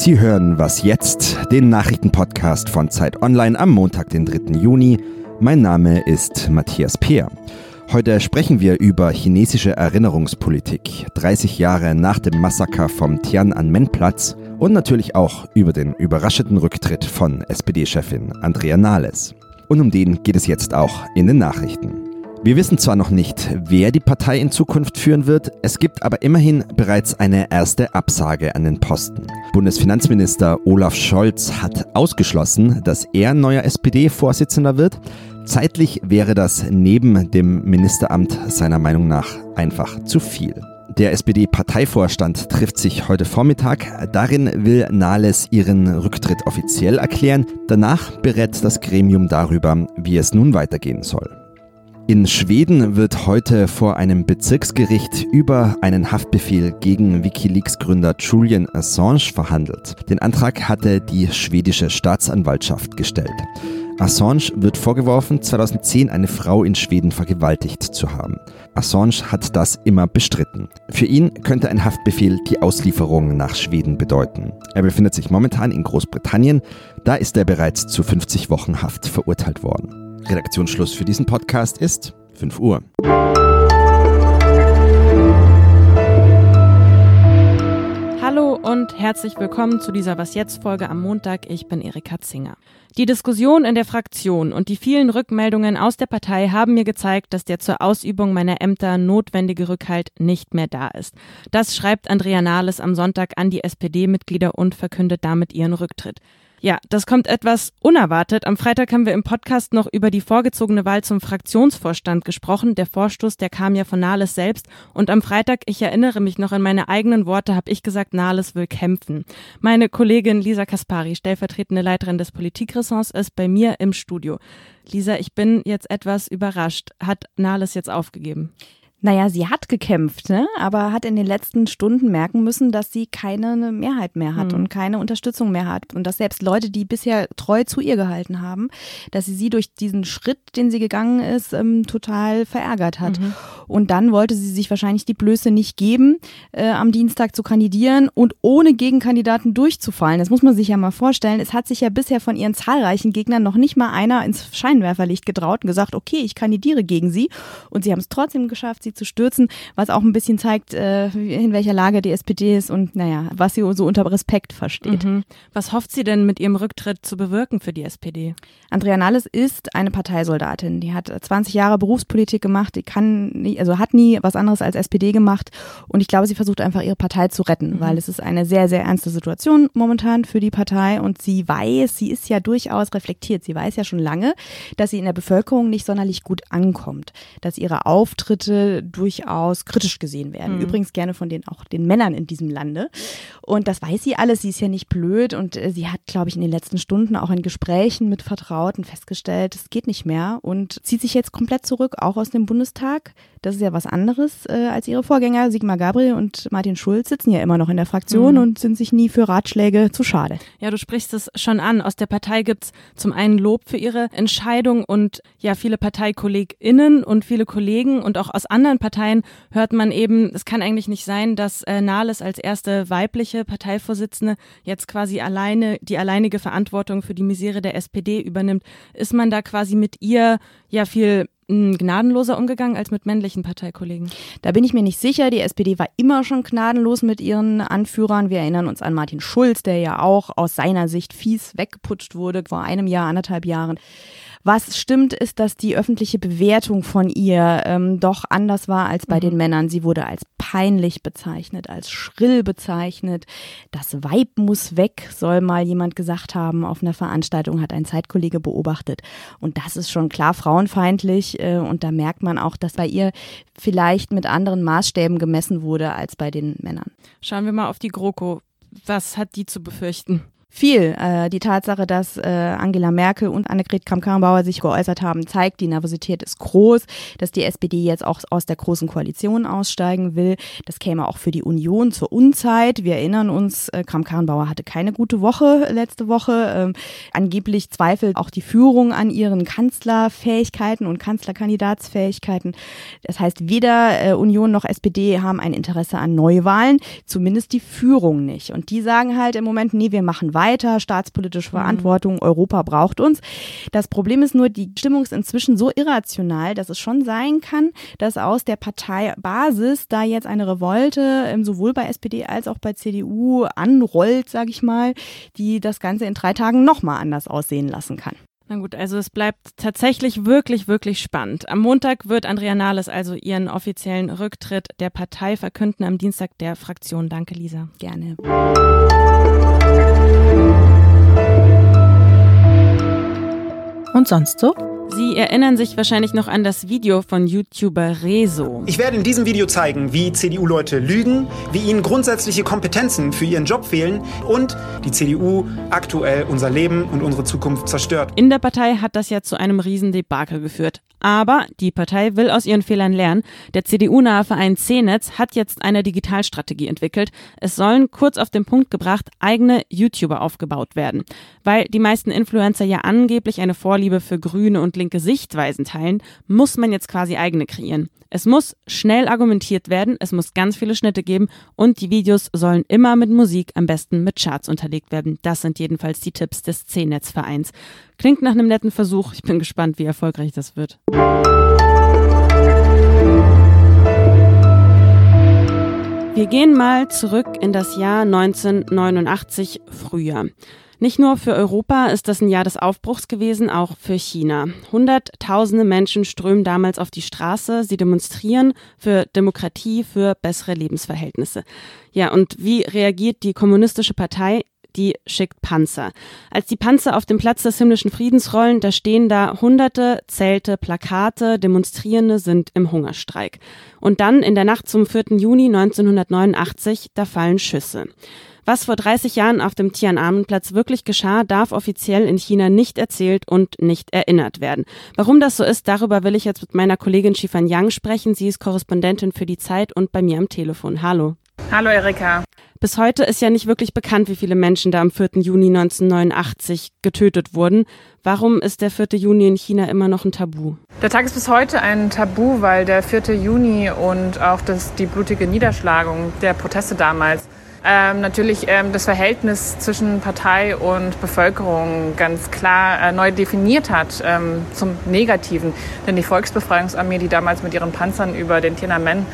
Sie hören Was jetzt, den Nachrichtenpodcast von Zeit Online am Montag, den 3. Juni. Mein Name ist Matthias Peer. Heute sprechen wir über chinesische Erinnerungspolitik, 30 Jahre nach dem Massaker vom Tiananmen-Platz und natürlich auch über den überraschenden Rücktritt von SPD-Chefin Andrea Nahles. Und um den geht es jetzt auch in den Nachrichten. Wir wissen zwar noch nicht, wer die Partei in Zukunft führen wird, es gibt aber immerhin bereits eine erste Absage an den Posten. Bundesfinanzminister Olaf Scholz hat ausgeschlossen, dass er neuer SPD-Vorsitzender wird. Zeitlich wäre das neben dem Ministeramt seiner Meinung nach einfach zu viel. Der SPD-Parteivorstand trifft sich heute Vormittag. Darin will Nahles ihren Rücktritt offiziell erklären. Danach berät das Gremium darüber, wie es nun weitergehen soll. In Schweden wird heute vor einem Bezirksgericht über einen Haftbefehl gegen Wikileaks-Gründer Julian Assange verhandelt. Den Antrag hatte die schwedische Staatsanwaltschaft gestellt. Assange wird vorgeworfen, 2010 eine Frau in Schweden vergewaltigt zu haben. Assange hat das immer bestritten. Für ihn könnte ein Haftbefehl die Auslieferung nach Schweden bedeuten. Er befindet sich momentan in Großbritannien, da ist er bereits zu 50 Wochen Haft verurteilt worden. Redaktionsschluss für diesen Podcast ist 5 Uhr. Hallo und herzlich willkommen zu dieser Was jetzt Folge am Montag. Ich bin Erika Zinger. Die Diskussion in der Fraktion und die vielen Rückmeldungen aus der Partei haben mir gezeigt, dass der zur Ausübung meiner Ämter notwendige Rückhalt nicht mehr da ist. Das schreibt Andrea Nahles am Sonntag an die SPD-Mitglieder und verkündet damit ihren Rücktritt. Ja, das kommt etwas unerwartet. Am Freitag haben wir im Podcast noch über die vorgezogene Wahl zum Fraktionsvorstand gesprochen. Der Vorstoß, der kam ja von Nahles selbst. Und am Freitag, ich erinnere mich noch an meine eigenen Worte, habe ich gesagt, Nahles will kämpfen. Meine Kollegin Lisa Kaspari, stellvertretende Leiterin des Politikressorts, ist bei mir im Studio. Lisa, ich bin jetzt etwas überrascht. Hat Nahles jetzt aufgegeben? Naja, sie hat gekämpft, ne? aber hat in den letzten Stunden merken müssen, dass sie keine Mehrheit mehr hat mhm. und keine Unterstützung mehr hat. Und dass selbst Leute, die bisher treu zu ihr gehalten haben, dass sie sie durch diesen Schritt, den sie gegangen ist, ähm, total verärgert hat. Mhm. Und dann wollte sie sich wahrscheinlich die Blöße nicht geben, äh, am Dienstag zu kandidieren und ohne Gegenkandidaten durchzufallen. Das muss man sich ja mal vorstellen. Es hat sich ja bisher von ihren zahlreichen Gegnern noch nicht mal einer ins Scheinwerferlicht getraut und gesagt, okay, ich kandidiere gegen sie. Und sie haben es trotzdem geschafft, sie sie zu stürzen, was auch ein bisschen zeigt, äh, in welcher Lage die SPD ist und naja, was sie so unter Respekt versteht. Mhm. Was hofft sie denn mit ihrem Rücktritt zu bewirken für die SPD? Andrea Nahles ist eine Parteisoldatin. Die hat 20 Jahre Berufspolitik gemacht, die kann nie, also hat nie was anderes als SPD gemacht und ich glaube, sie versucht einfach ihre Partei zu retten, mhm. weil es ist eine sehr, sehr ernste Situation momentan für die Partei und sie weiß, sie ist ja durchaus reflektiert, sie weiß ja schon lange, dass sie in der Bevölkerung nicht sonderlich gut ankommt, dass ihre Auftritte durchaus kritisch gesehen werden. Mhm. Übrigens gerne von den auch den Männern in diesem Lande. Und das weiß sie alles. Sie ist ja nicht blöd und äh, sie hat, glaube ich, in den letzten Stunden auch in Gesprächen mit Vertrauten festgestellt, es geht nicht mehr und zieht sich jetzt komplett zurück, auch aus dem Bundestag. Das ist ja was anderes äh, als ihre Vorgänger. Sigmar Gabriel und Martin Schulz sitzen ja immer noch in der Fraktion mhm. und sind sich nie für Ratschläge zu schade. Ja, du sprichst es schon an. Aus der Partei gibt es zum einen Lob für ihre Entscheidung und ja, viele ParteikollegInnen und viele Kollegen und auch aus anderen Parteien hört man eben, es kann eigentlich nicht sein, dass äh, Nahles als erste weibliche Parteivorsitzende jetzt quasi alleine die alleinige Verantwortung für die Misere der SPD übernimmt. Ist man da quasi mit ihr ja viel gnadenloser umgegangen als mit männlichen Parteikollegen? Da bin ich mir nicht sicher. Die SPD war immer schon gnadenlos mit ihren Anführern. Wir erinnern uns an Martin Schulz, der ja auch aus seiner Sicht fies weggeputscht wurde vor einem Jahr, anderthalb Jahren. Was stimmt, ist, dass die öffentliche Bewertung von ihr ähm, doch anders war als bei mhm. den Männern. Sie wurde als peinlich bezeichnet, als schrill bezeichnet. Das Weib muss weg, soll mal jemand gesagt haben auf einer Veranstaltung, hat ein Zeitkollege beobachtet. Und das ist schon klar frauenfeindlich. Äh, und da merkt man auch, dass bei ihr vielleicht mit anderen Maßstäben gemessen wurde als bei den Männern. Schauen wir mal auf die GroKo. Was hat die zu befürchten? Viel. Äh, die Tatsache, dass äh, Angela Merkel und Annegret Kramp-Karrenbauer sich geäußert haben, zeigt, die Nervosität ist groß, dass die SPD jetzt auch aus der großen Koalition aussteigen will. Das käme auch für die Union zur Unzeit. Wir erinnern uns, äh, Kramp-Karrenbauer hatte keine gute Woche letzte Woche. Ähm, angeblich zweifelt auch die Führung an ihren Kanzlerfähigkeiten und Kanzlerkandidatsfähigkeiten. Das heißt, weder äh, Union noch SPD haben ein Interesse an Neuwahlen, zumindest die Führung nicht. Und die sagen halt im Moment, nee, wir machen weiter weiter, staatspolitische mhm. Verantwortung, mhm. Europa braucht uns. Das Problem ist nur, die Stimmung ist inzwischen so irrational, dass es schon sein kann, dass aus der Parteibasis da jetzt eine Revolte ähm, sowohl bei SPD als auch bei CDU anrollt, sage ich mal, die das Ganze in drei Tagen nochmal anders aussehen lassen kann. Na gut, also es bleibt tatsächlich wirklich, wirklich spannend. Am Montag wird Andrea Nahles also ihren offiziellen Rücktritt der Partei verkünden, am Dienstag der Fraktion. Danke, Lisa. Gerne. Und sonst so? Sie erinnern sich wahrscheinlich noch an das Video von YouTuber Rezo. Ich werde in diesem Video zeigen, wie CDU-Leute lügen, wie ihnen grundsätzliche Kompetenzen für ihren Job fehlen und die CDU aktuell unser Leben und unsere Zukunft zerstört. In der Partei hat das ja zu einem Riesendebakel geführt. Aber die Partei will aus ihren Fehlern lernen. Der CDU-nahe Verein C-Netz hat jetzt eine Digitalstrategie entwickelt. Es sollen, kurz auf den Punkt gebracht, eigene YouTuber aufgebaut werden. Weil die meisten Influencer ja angeblich eine Vorliebe für grüne und linke Sichtweisen teilen, muss man jetzt quasi eigene kreieren. Es muss schnell argumentiert werden, es muss ganz viele Schnitte geben und die Videos sollen immer mit Musik, am besten mit Charts unterlegt werden. Das sind jedenfalls die Tipps des C-Netz-Vereins. Klingt nach einem netten Versuch. Ich bin gespannt, wie erfolgreich das wird. Wir gehen mal zurück in das Jahr 1989 Frühjahr. Nicht nur für Europa ist das ein Jahr des Aufbruchs gewesen, auch für China. Hunderttausende Menschen strömen damals auf die Straße, sie demonstrieren für Demokratie, für bessere Lebensverhältnisse. Ja, und wie reagiert die kommunistische Partei? Die schickt Panzer. Als die Panzer auf dem Platz des himmlischen Friedens rollen, da stehen da hunderte Zelte, Plakate, Demonstrierende sind im Hungerstreik. Und dann in der Nacht zum 4. Juni 1989, da fallen Schüsse. Was vor 30 Jahren auf dem Tiananmen-Platz wirklich geschah, darf offiziell in China nicht erzählt und nicht erinnert werden. Warum das so ist, darüber will ich jetzt mit meiner Kollegin Shifan Yang sprechen. Sie ist Korrespondentin für die Zeit und bei mir am Telefon. Hallo. Hallo Erika. Bis heute ist ja nicht wirklich bekannt, wie viele Menschen da am 4. Juni 1989 getötet wurden. Warum ist der 4. Juni in China immer noch ein Tabu? Der Tag ist bis heute ein Tabu, weil der 4. Juni und auch das, die blutige Niederschlagung der Proteste damals ähm, natürlich ähm, das Verhältnis zwischen Partei und Bevölkerung ganz klar äh, neu definiert hat ähm, zum Negativen. Denn die Volksbefreiungsarmee, die damals mit ihren Panzern über den Tiananmen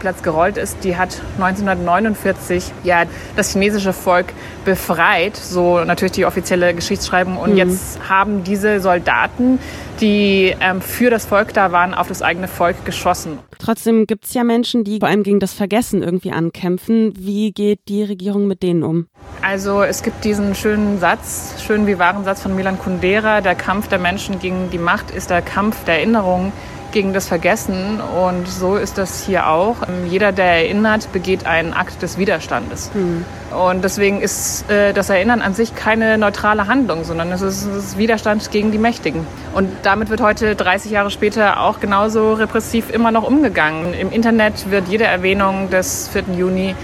Platz gerollt ist, die hat 1949 ja das chinesische Volk befreit, so natürlich die offizielle Geschichtsschreibung. Und mhm. jetzt haben diese Soldaten, die ähm, für das Volk da waren, auf das eigene Volk geschossen. Trotzdem gibt es ja Menschen, die vor allem gegen das Vergessen irgendwie ankämpfen. Wie geht die Regierung mit denen um? Also es gibt diesen schönen Satz, schönen wie wahren Satz von Milan Kundera, der Kampf der Menschen gegen die Macht ist der Kampf der Erinnerung gegen das Vergessen. Und so ist das hier auch. Jeder, der erinnert, begeht einen Akt des Widerstandes. Mhm. Und deswegen ist äh, das Erinnern an sich keine neutrale Handlung, sondern es ist, es ist Widerstand gegen die Mächtigen. Und damit wird heute, 30 Jahre später, auch genauso repressiv immer noch umgegangen. Im Internet wird jede Erwähnung des 4. Juni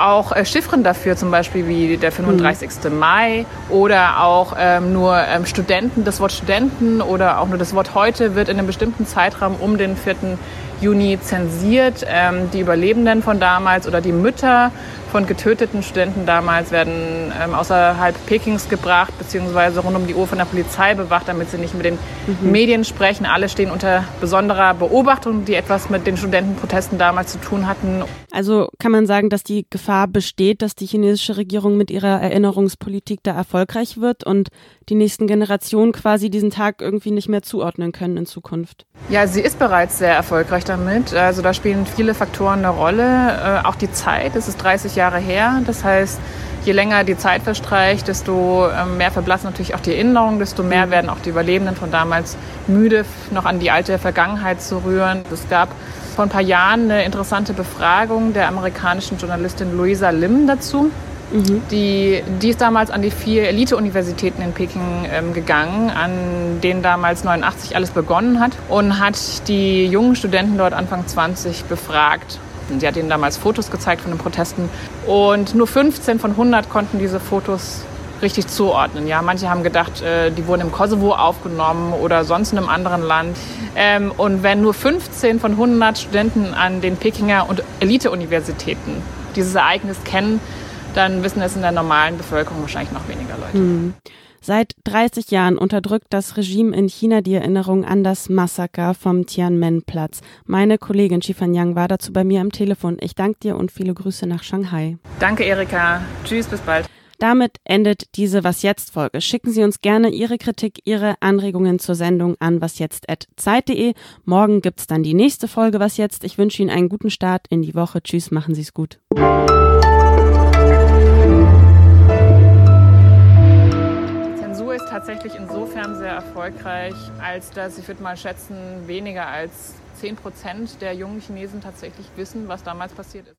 auch äh, Chiffren dafür, zum Beispiel wie der 35. Mhm. Mai oder auch ähm, nur ähm, Studenten, das Wort Studenten oder auch nur das Wort heute wird in einem bestimmten Zeitraum um den 4. Juni zensiert. Ähm, die Überlebenden von damals oder die Mütter von getöteten Studenten damals werden ähm, außerhalb Pekings gebracht, beziehungsweise rund um die Uhr von der Polizei bewacht, damit sie nicht mit den mhm. Medien sprechen. Alle stehen unter besonderer Beobachtung, die etwas mit den Studentenprotesten damals zu tun hatten. Also kann man sagen, dass die Gefahr besteht, dass die chinesische Regierung mit ihrer Erinnerungspolitik da erfolgreich wird und die nächsten Generationen quasi diesen Tag irgendwie nicht mehr zuordnen können in Zukunft? Ja, sie ist bereits sehr erfolgreich damit. Also da spielen viele Faktoren eine Rolle. Äh, auch die Zeit, es ist 30 Jahre her. Das heißt, je länger die Zeit verstreicht, desto ähm, mehr verblassen natürlich auch die Erinnerungen, desto mehr mhm. werden auch die Überlebenden von damals müde, noch an die alte Vergangenheit zu rühren. Es gab vor ein paar Jahren eine interessante Befragung der amerikanischen Journalistin Louisa Lim dazu. Mhm. Die, die ist damals an die vier Elite-Universitäten in Peking ähm, gegangen, an denen damals 89 alles begonnen hat und hat die jungen Studenten dort Anfang 20 befragt. Und sie hat ihnen damals Fotos gezeigt von den Protesten und nur 15 von 100 konnten diese Fotos richtig zuordnen. Ja, manche haben gedacht, äh, die wurden im Kosovo aufgenommen oder sonst in einem anderen Land. Ähm, und wenn nur 15 von 100 Studenten an den Pekinger und Elite-Universitäten dieses Ereignis kennen, dann wissen es in der normalen Bevölkerung wahrscheinlich noch weniger Leute. Hm. Seit 30 Jahren unterdrückt das Regime in China die Erinnerung an das Massaker vom Tiananmen-Platz. Meine Kollegin Shifan Yang war dazu bei mir am Telefon. Ich danke dir und viele Grüße nach Shanghai. Danke, Erika. Tschüss, bis bald. Damit endet diese Was jetzt Folge. Schicken Sie uns gerne Ihre Kritik, Ihre Anregungen zur Sendung an wasjetzt@zeit.de. Morgen gibt's dann die nächste Folge Was jetzt. Ich wünsche Ihnen einen guten Start in die Woche. Tschüss, machen Sie es gut. Tatsächlich insofern sehr erfolgreich, als dass ich würde mal schätzen, weniger als 10 Prozent der jungen Chinesen tatsächlich wissen, was damals passiert ist.